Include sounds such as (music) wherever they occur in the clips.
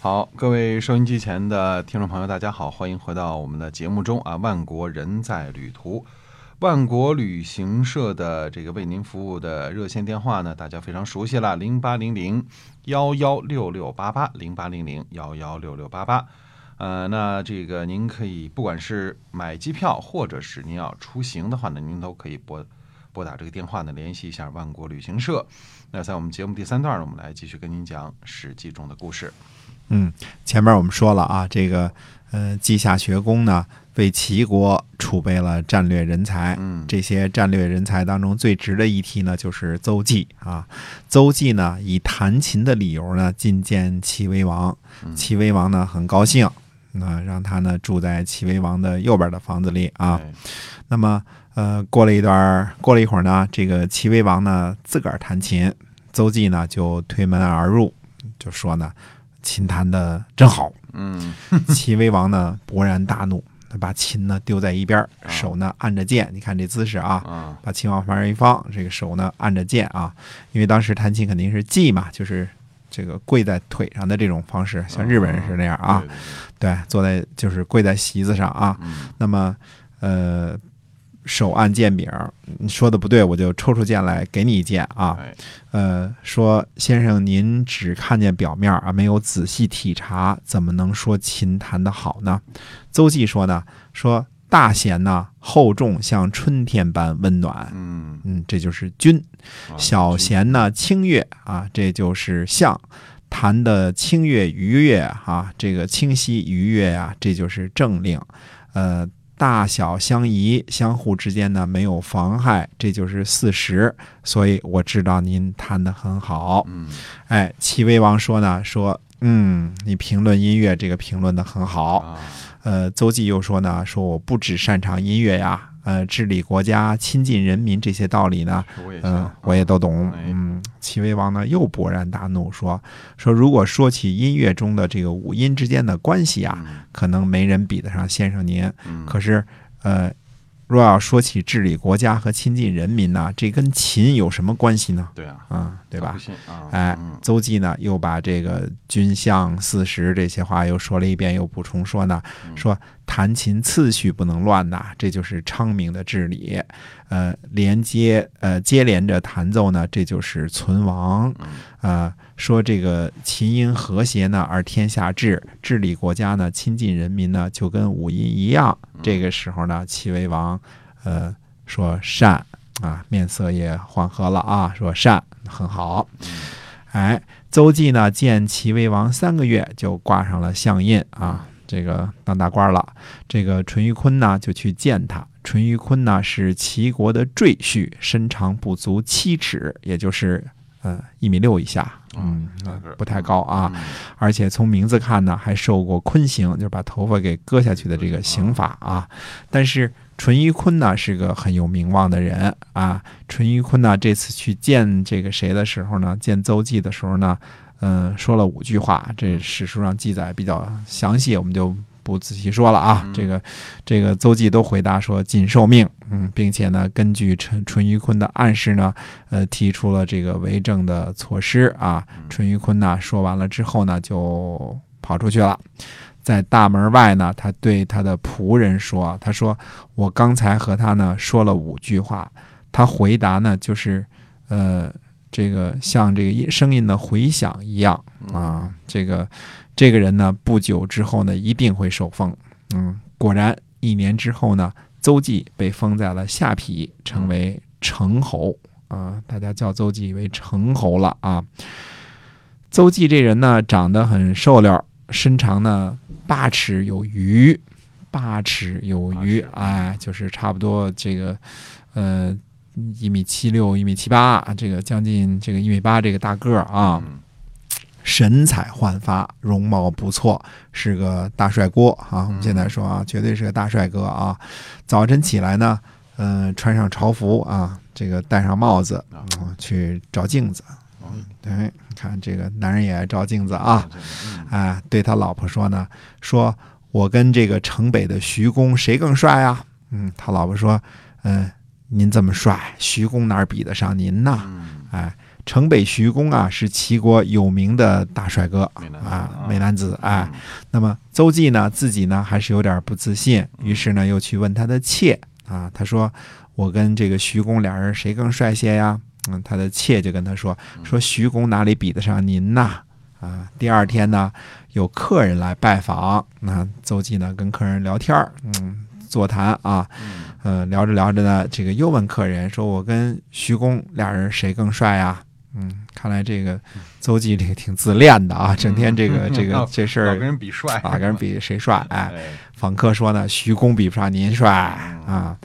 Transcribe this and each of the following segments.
好，各位收音机前的听众朋友，大家好，欢迎回到我们的节目中啊！万国人在旅途，万国旅行社的这个为您服务的热线电话呢，大家非常熟悉了，零八零零幺幺六六八八，零八零零幺幺六六八八。呃，那这个您可以不管是买机票，或者是您要出行的话呢，您都可以拨拨打这个电话呢，联系一下万国旅行社。那在我们节目第三段呢，我们来继续跟您讲《史记》中的故事。嗯，前面我们说了啊，这个呃，稷下学宫呢，为齐国储备了战略人才。嗯这些战略人才当中最值得一提呢，就是邹忌啊。邹忌呢，以弹琴的理由呢，觐见齐威王。嗯齐威王呢，很高兴，那让他呢住在齐威王的右边的房子里啊。哎那么，呃，过了一段，过了一会儿呢，这个齐威王呢自个儿弹琴，邹忌呢就推门而入，就说呢，琴弹的真好。嗯。齐威王呢勃然大怒，他把琴呢丢在一边手呢按着剑，你看这姿势啊，啊。把琴往旁边一放，这个手呢按着剑啊，因为当时弹琴肯定是祭嘛，就是这个跪在腿上的这种方式，像日本人是那样啊，对坐在就是跪在席子上啊，嗯。那么，呃，手按剑柄儿，你说的不对，我就抽出剑来给你一剑啊。哎呃，说先生您只看见表面啊，没有仔细体察，怎么能说琴弹得好呢？邹忌说呢，说大弦呢厚重，像春天般温暖。嗯嗯，这就是君。啊小弦呢清越啊，这就是象。弹的清越愉悦啊，这个清晰愉悦啊，这就是政令。呃，大小相宜，相互之间呢没有妨害，这就是四十。所以我知道您弹得很好。嗯哎，齐威王说呢，说嗯，你评论音乐这个评论的很好。啊呃，邹忌又说呢，说我不只擅长音乐呀，呃，治理国家、亲近人民这些道理呢，嗯、行我也都懂。哎嗯，齐威王呢又勃然大怒，说说如果说起音乐中的这个五音之间的关系啊，嗯可能没人比得上先生您。嗯可是，呃，若要说起治理国家和亲近人民呢，这跟琴有什么关系呢？对啊，啊、对吧哎嗯，邹忌呢又把这个君相四时这些话又说了一遍，又补充说呢，嗯说弹琴次序不能乱呐，这就是昌明的治理。呃，连接呃接连着弹奏呢，这就是存亡。啊呃，说这个琴音和谐呢，而天下治，治理国家呢，亲近人民呢，就跟五音一样。这个时候呢，齐威王呃说善啊，面色也缓和了啊，说善很好。哎，邹忌呢见齐威王三个月就挂上了相印啊，这个当大官了。这个淳于髡呢就去见他。淳于髡呢是齐国的赘婿，身长不足七尺，也就是呃一米六以下，嗯不太高啊。嗯而且从名字看呢，还受过髡刑，就是把头发给割下去的这个刑法啊。但是淳于髡呢是个很有名望的人啊。淳于髡呢这次去见这个谁的时候呢，见邹忌的时候呢，嗯、说了五句话，这史书上记载比较详细，我们就。不仔细说了啊，嗯这个这个邹忌都回答说谨受命，嗯，并且呢，根据淳淳于髡的暗示呢，呃，提出了这个为政的措施啊。淳于髡呢说完了之后呢，就跑出去了。在大门外呢，他对他的仆人说：“他说我刚才和他呢说了五句话，他回答呢就是，呃，这个像这个音声音的回响一样啊。这个这个人呢，不久之后呢，一定会受封。嗯，果然一年之后呢，邹忌被封在了下邳，成为成侯啊。大家叫邹忌为成侯了啊。邹忌这人呢，长得很瘦溜，身长呢八尺有余，八尺有余，哎，就是差不多这个，呃，一米七六、一米七八，这个将近这个一米八这个大个儿啊。嗯神采焕发，容貌不错，是个大帅哥啊！我们现在说啊，绝对是个大帅哥啊！早晨起来呢，嗯、穿上朝服啊，这个戴上帽子，去照镜子。嗯对，你看这个男人也爱照镜子啊！嗯哎，对他老婆说呢，说我跟这个城北的徐公谁更帅啊？嗯，他老婆说，嗯、您这么帅，徐公哪儿比得上您呢？嗯哎，城北徐公啊是齐国有名的大帅哥啊啊，美男子哎。嗯那么邹忌呢自己呢还是有点不自信，于是呢又去问他的妾啊，他说我跟这个徐公俩人谁更帅些呀？嗯，他的妾就跟他说说徐公哪里比得上您呐？啊，第二天呢有客人来拜访，那邹忌呢跟客人聊天儿，嗯，座谈啊，嗯呃，聊着聊着呢，这个又问客人说：“我跟徐公俩人谁更帅呀？”嗯，看来这个邹忌这个挺自恋的啊，(laughs) 整天这个这个这事儿老跟人比帅啊，跟人比谁帅？(laughs) 哎，哎，访客说呢，徐公比不上您帅啊。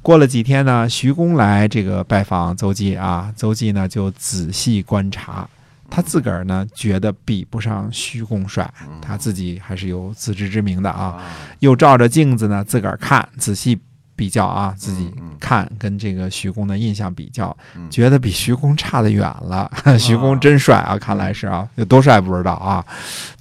过了几天呢，徐公来这个拜访邹忌啊，邹忌呢就仔细观察，他自个儿呢觉得比不上徐公帅，他自己还是有自知之明的啊。啊，又照着镜子呢自个儿看，仔细比较啊，自己看跟这个徐公的印象比较，嗯。觉得比徐公差得远了。(laughs) 徐公真帅啊，看来是啊，有多帅不知道啊，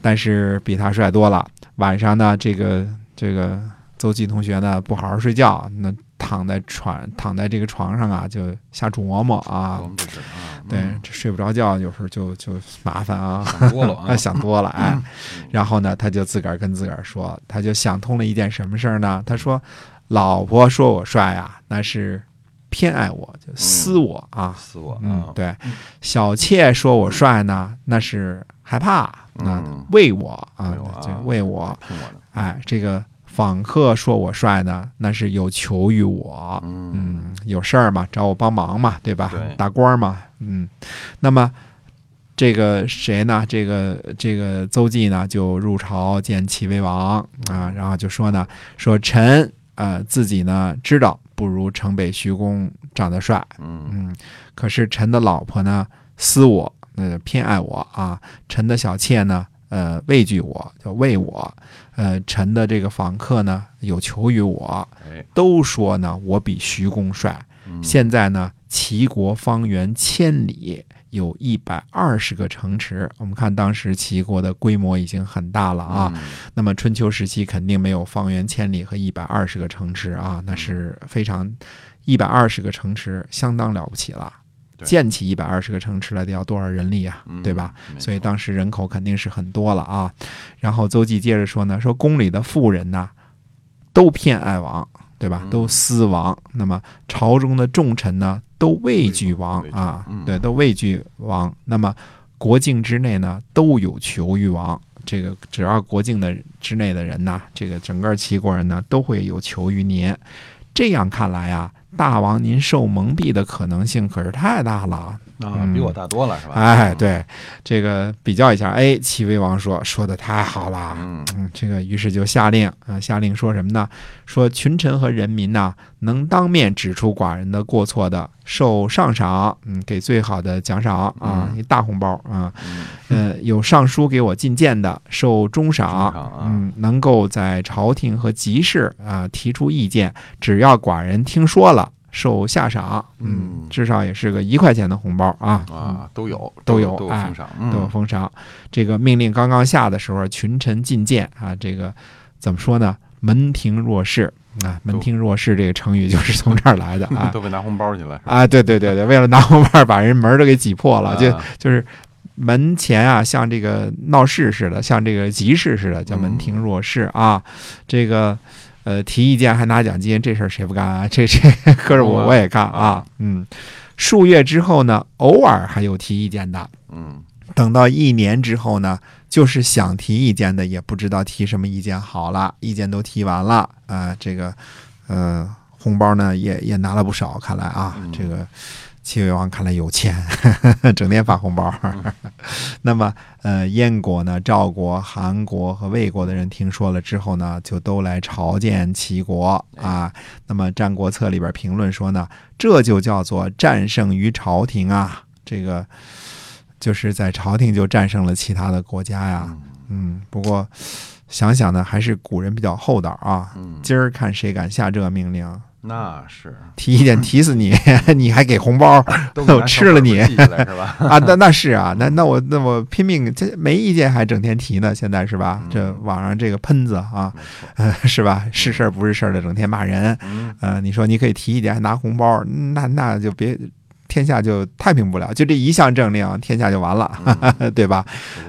但是比他帅多了。晚上呢，这个这个邹忌同学呢不好好睡觉，那躺在床躺在这个床上啊，就瞎琢磨啊，对嗯，这睡不着觉，有时候就就麻烦啊。(laughs) 想多了啊，(laughs) 想多了，哎，嗯然后呢，他就自个儿跟自个儿说，他就想通了一件什么事儿呢？他说，老婆说我帅啊，那是偏爱我，就私我啊。死我啊，，嗯对，小妾说我帅呢，那是害怕，那嗯为我啊为我啊，就为我。哎，这个访客说我帅呢，那是有求于我。嗯嗯，有事儿嘛，找我帮忙嘛，对吧？对大官儿嘛，嗯。那么这个谁呢？这个这个邹忌呢，就入朝见齐威王啊，然后就说呢，说臣呃自己呢知道不如城北徐公长得帅，嗯嗯，可是臣的老婆呢私我，呃偏爱我啊，臣的小妾呢。呃，畏惧我，叫畏我。呃，臣的这个访客呢，有求于我，哎，都说呢我比徐公帅。嗯现在呢，齐国方圆千里，有一百二十个城池。我们看当时齐国的规模已经很大了啊。嗯那么春秋时期肯定没有方圆千里和一百二十个城池啊，那是非常一百二十个城池相当了不起了。对建起一百二十个城池来得要多少人力啊，嗯对吧？？所以当时人口肯定是很多了啊。然后邹忌接着说呢，说宫里的妇人呐，都偏爱王，对吧？嗯都思王。那么朝中的重臣呢，都畏惧王啊嗯，对，都畏惧王。那么国境之内呢，都有求于王。这个只要国境的之内的人呐，这个整个齐国人呢，都会有求于您。这样看来啊，大王您受蒙蔽的可能性可是太大了。啊，嗯。比我大多了是吧？哎，，对，这个比较一下，哎，齐威王说说的太好了，嗯。嗯，这个于是就下令啊，下令说什么呢？说群臣和人民呐，能当面指出寡人的过错的，受上赏，嗯，给最好的奖赏啊，嗯。一大红包啊，嗯。呃，有上书给我进谏的，受中赏嗯，能够在朝廷和集市啊提出意见，只要寡人听说了，受下赏，嗯嗯，至少也是个一块钱的红包啊，啊，都有都有都有哎封赏，都有嗯封赏。这个命令刚刚下的时候，群臣进谏啊，这个怎么说呢？门庭若市啊，门庭若市这个成语就是从这儿来的 (laughs) 啊都被拿红包去了，啊！对对对对，为了拿红包把人门都给挤破了，就啊就是门前啊，像这个闹市似的，像这个集市似的，叫门庭若市啊。这个呃，提意见还拿奖金，这事儿谁不干啊？这这，可是 (laughs) 我我也干啊。嗯，数月之后呢，偶尔还有提意见的。嗯等到一年之后呢，就是想提意见的，也不知道提什么意见好了，意见都提完了啊、这个呃红包呢也也拿了不少，看来啊，嗯这个齐威王看来有钱，(laughs) 整天发红包。(laughs) 那么呃，燕国呢、赵国、韩国和魏国的人听说了之后呢，就都来朝见齐国啊。那么《战国策》里边评论说呢，这就叫做战胜于朝廷啊，这个。就是在朝廷就战胜了其他的国家呀，嗯嗯，不过想想呢，还是古人比较厚道啊。嗯，今儿看谁敢下这个命令，那是提意见提死你，(laughs) 你还给红包都我 (laughs) 吃了你是吧？(laughs) 啊？那那是啊，那那我那我拼命，这没意见还整天提呢，现在是吧？嗯这网上这个喷子啊，是吧？是事儿不是事儿的，整天骂人。嗯呃，你说你可以提意见还拿红包，那那就别天下就太平不了，就这一项政令，天下就完了，对吧？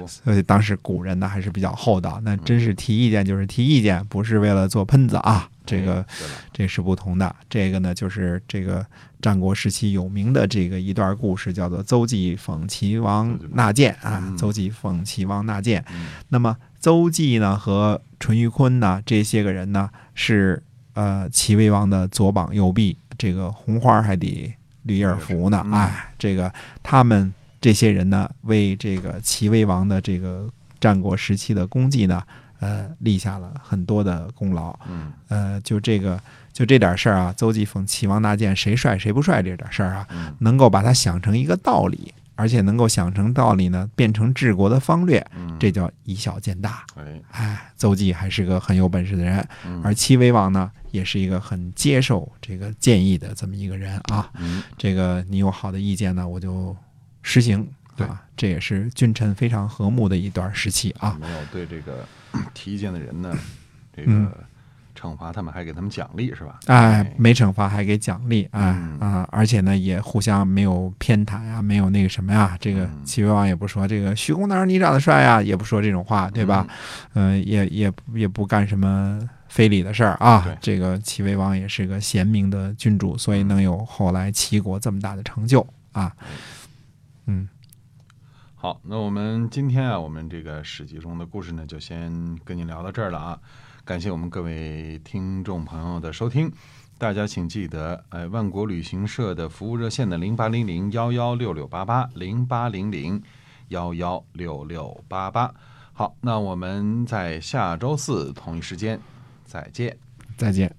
所以当时古人呢还是比较厚道，那真是提意见就是提意见，不是为了做喷子啊。这个这是不同的。这个呢，就是这个战国时期有名的这个一段故事，叫做邹忌讽齐王纳谏啊。邹忌讽齐王纳谏。那么邹忌呢和淳于髡呢这些个人呢是呃齐威王的左膀右臂，这个红花还得绿叶扶呢。哎，这个他们这些人呢为这个齐威王的这个战国时期的功绩呢。呃，立下了很多的功劳。嗯，呃，就这个，就这点事儿啊，邹忌讽齐王纳谏，谁帅谁不帅这点事儿啊，能够把它想成一个道理，而且能够想成道理呢，变成治国的方略，这叫以小见大。哎，邹忌还是个很有本事的人，而齐威王呢，也是一个很接受这个建议的这么一个人啊。这个你有好的意见呢，我就实行。对，这也是君臣非常和睦的一段时期啊。没有对这个。(clears throat) 提意见的人呢，这个惩罚他们还给他们奖励是吧？哎，没惩罚还给奖励，哎啊，而且呢也互相没有偏袒呀，没有那个什么呀。这个齐威王也不说这个徐公哪你长得帅呀，也不说这种话，对吧？嗯，也也也不干什么非礼的事儿啊。这个齐威王也是个贤明的君主，所以能有后来齐国这么大的成就啊。嗯。好，那我们今天啊，我们这个史记中的故事呢，就先跟您聊到这儿了啊。感谢我们各位听众朋友的收听，大家请记得，哎，万国旅行社的服务热线的零八零零幺幺六六八八零八零零幺幺六六八八。好，那我们在下周四同一时间再见，再见。